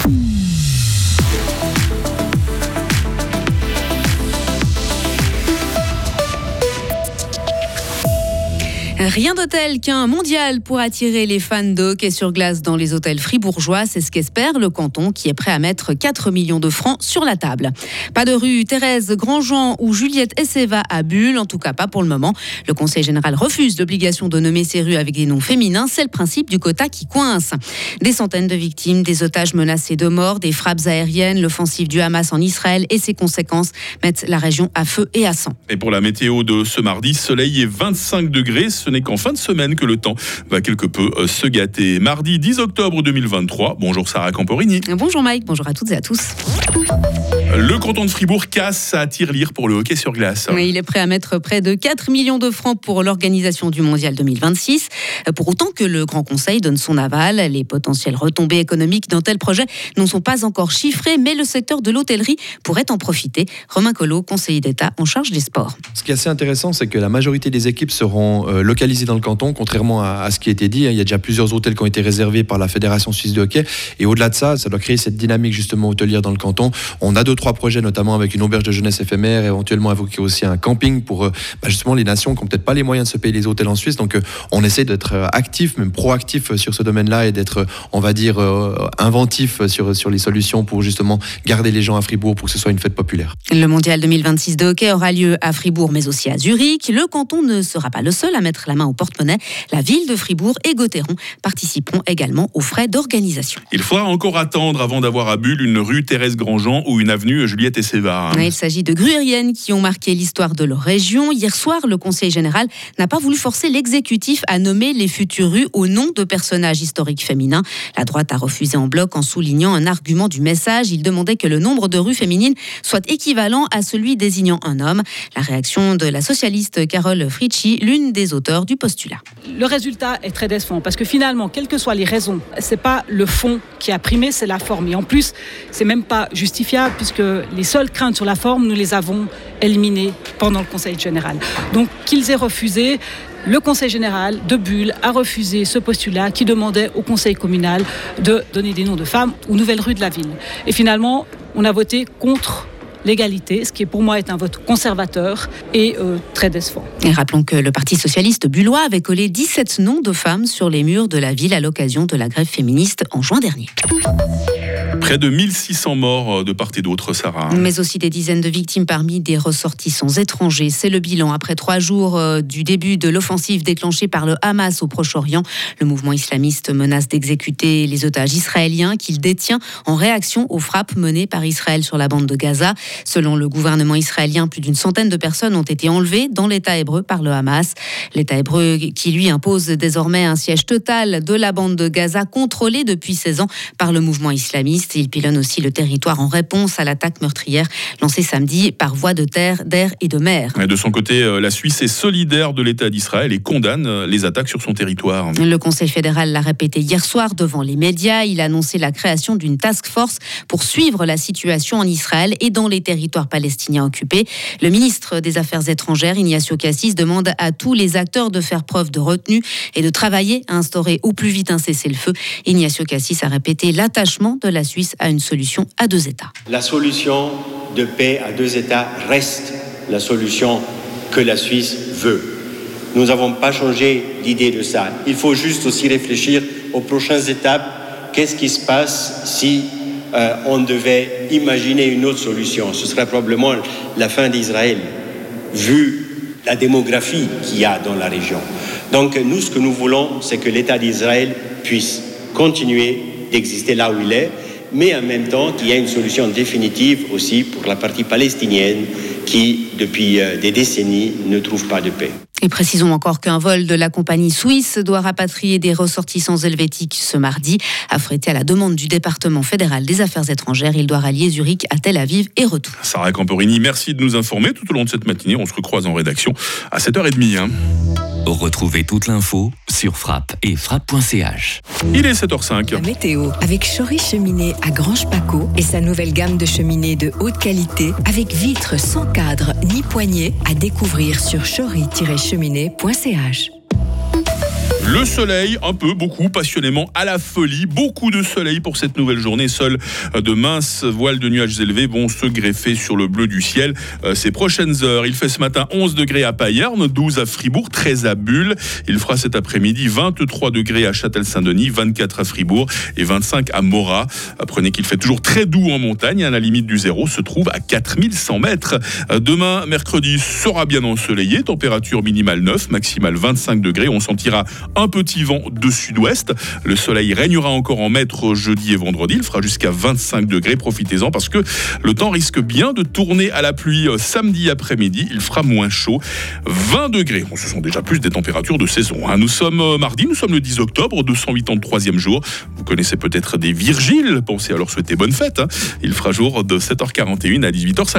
Mm-hmm. Rien d'hôtel qu'un mondial pour attirer les fans de hockey sur glace dans les hôtels fribourgeois. C'est ce qu'espère le canton qui est prêt à mettre 4 millions de francs sur la table. Pas de rue Thérèse Grandjean ou Juliette Esseva à Bulle, en tout cas pas pour le moment. Le Conseil général refuse l'obligation de nommer ces rues avec des noms féminins. C'est le principe du quota qui coince. Des centaines de victimes, des otages menacés de mort, des frappes aériennes, l'offensive du Hamas en Israël et ses conséquences mettent la région à feu et à sang. Et pour la météo de ce mardi, soleil et 25 degrés. N'est qu'en fin de semaine que le temps va quelque peu euh, se gâter. Mardi 10 octobre 2023. Bonjour Sarah Camporini. Bonjour Mike, bonjour à toutes et à tous. Le canton de Fribourg casse à tir-lire pour le hockey sur glace. il est prêt à mettre près de 4 millions de francs pour l'organisation du mondial 2026. Pour autant que le Grand Conseil donne son aval, les potentielles retombées économiques d'un tel projet ne sont pas encore chiffrées, mais le secteur de l'hôtellerie pourrait en profiter. Romain Collot, conseiller d'État en charge des sports. Ce qui est assez intéressant, c'est que la majorité des équipes seront euh, localisées dans le canton, contrairement à, ce qui a été dit. Hein. Il y a déjà plusieurs hôtels qui ont été réservés par la Fédération suisse de hockey. Et au-delà de ça, ça doit créer cette dynamique justement hôtelière dans le canton. On a deux, trois projets, notamment avec une auberge de jeunesse éphémère, éventuellement évoquer aussi un camping pour euh, bah, justement les nations qui n'ont peut-être pas les moyens de se payer les hôtels en Suisse. Donc euh, on essaie d'être euh, actif, même proactif sur ce domaine-là et d'être, on va dire, inventif sur, sur les solutions pour justement garder les gens à Fribourg pour que ce soit une fête populaire. Le mondial 2026 de hockey aura lieu à Fribourg, mais aussi à Zurich. Le canton ne sera pas le seul à mettre la main au porte-monnaie. La ville de Fribourg et Gotteron participeront également aux frais d'organisation. Il faudra encore attendre avant d'avoir à Bulle une rue Thérèse Grandjean ou une avenue Juliette et Séva. Il s'agit de gruyériennes qui ont marqué l'histoire de leur région. Hier soir, le Conseil général n'a pas voulu forcer l'exécutif à nommer les futures rues au nom de personnages historiques féminins. La droite a refusé en bloc en soulignant un argument du message. Il demandait que le nombre de rues féminines soit équivalent à celui désignant un homme. La réaction de la socialiste Carole Fritschi, l'une des auteurs du postulat le résultat est très décevant parce que finalement, quelles que soient les raisons, c'est pas le fond qui a primé, c'est la forme. Et en plus, c'est même pas justifiable puisque les seules craintes sur la forme, nous les avons éliminées pendant le Conseil général. Donc qu'ils aient refusé, le Conseil général de Bulle a refusé ce postulat qui demandait au Conseil communal de donner des noms de femmes aux nouvelles rues de la ville. Et finalement, on a voté contre l'égalité, ce qui pour moi est un vote conservateur et euh, très décevant. Et rappelons que le Parti socialiste bullois avait collé 17 noms de femmes sur les murs de la ville à l'occasion de la grève féministe en juin dernier. Près de 1600 morts euh, de part et d'autre, Sarah. Mais aussi des dizaines de victimes parmi des ressortissants étrangers. C'est le bilan après trois jours euh, du début de l'offensive déclenchée par le Hamas au Proche-Orient. Le mouvement islamiste menace d'exécuter les otages israéliens qu'il détient en réaction aux frappes menées par Israël sur la bande de Gaza. Selon le gouvernement israélien, plus d'une centaine de personnes ont été enlevées dans l'État hébreu par le Hamas. L'État hébreu qui lui impose désormais un siège total de la bande de Gaza contrôlée depuis 16 ans par le mouvement islamiste. Il pilonne aussi le territoire en réponse à l'attaque meurtrière lancée samedi par voie de terre, d'air et de mer? De son côté, euh, la Suisse est solidaire de l'État d'Israël et condamne euh, les attaques sur son territoire. Le Conseil fédéral l'a répété hier soir devant les médias. Il a annoncé la création d'une task force pour suivre la situation en Israël et dans les territoires palestiniens occupés. Le ministre des Affaires étrangères, Ignacio Cassis, demande à tous les acteurs de faire preuve de retenue et de travailler à instaurer au plus vite un cessez-le-feu. Ignacio Cassis a répété l'attachement de la Suisse à une solution à deux États. La solution de paix à deux États reste la solution que la Suisse veut. Nous n'avons pas changé d'idée de ça. Il faut juste aussi réfléchir aux prochaines étapes. Qu'est-ce qui se passe si euh, on devait imaginer une autre solution? Ce serait probablement la fin d'Israël, vu la démographie qu'il y a dans la région. Donc nous, ce que nous voulons, c'est que l'État d'Israël puisse continuer d'exister là où il est mais en même temps qu'il y a une solution définitive aussi pour la partie palestinienne qui, depuis euh, des décennies, ne trouve pas de paix. Et précisons encore qu'un vol de la compagnie suisse doit rapatrier des ressortissants helvétiques ce mardi. Affrété à la demande du département fédéral des affaires étrangères, il doit rallier Zurich à Tel Aviv et retour. Sarah Camporini, merci de nous informer tout au long de cette matinée. On se recroise en rédaction à 7h30. Retrouvez toute l'info sur frappe et frappe.ch. Il est 7h05. La météo avec Chory Cheminée à Grange Paco et sa nouvelle gamme de cheminées de haute qualité avec vitres sans cadre ni poignée à découvrir sur chory-cheminée.ch. Le soleil, un peu, beaucoup, passionnément, à la folie. Beaucoup de soleil pour cette nouvelle journée. Seuls de minces voiles de nuages élevés vont se greffer sur le bleu du ciel euh, ces prochaines heures. Il fait ce matin 11 degrés à Payerne, 12 à Fribourg, 13 à Bulle. Il fera cet après-midi 23 degrés à Châtel-Saint-Denis, 24 à Fribourg et 25 à Morat. Apprenez qu'il fait toujours très doux en montagne. À la limite du zéro se trouve à 4100 mètres. Euh, Demain, mercredi, sera bien ensoleillé. Température minimale 9, maximale 25 degrés. On sentira petit vent de sud-ouest. Le soleil régnera encore en maître jeudi et vendredi. Il fera jusqu'à 25 degrés. Profitez-en parce que le temps risque bien de tourner à la pluie euh, samedi après-midi. Il fera moins chaud. 20 degrés. Ce sont déjà plus des températures de saison. hein. Nous sommes euh, mardi, nous sommes le 10 octobre, 283e jour. Vous connaissez peut-être des Virgiles. Pensez à leur souhaiter bonne fête. hein. Il fera jour de 7h41 à 18h50.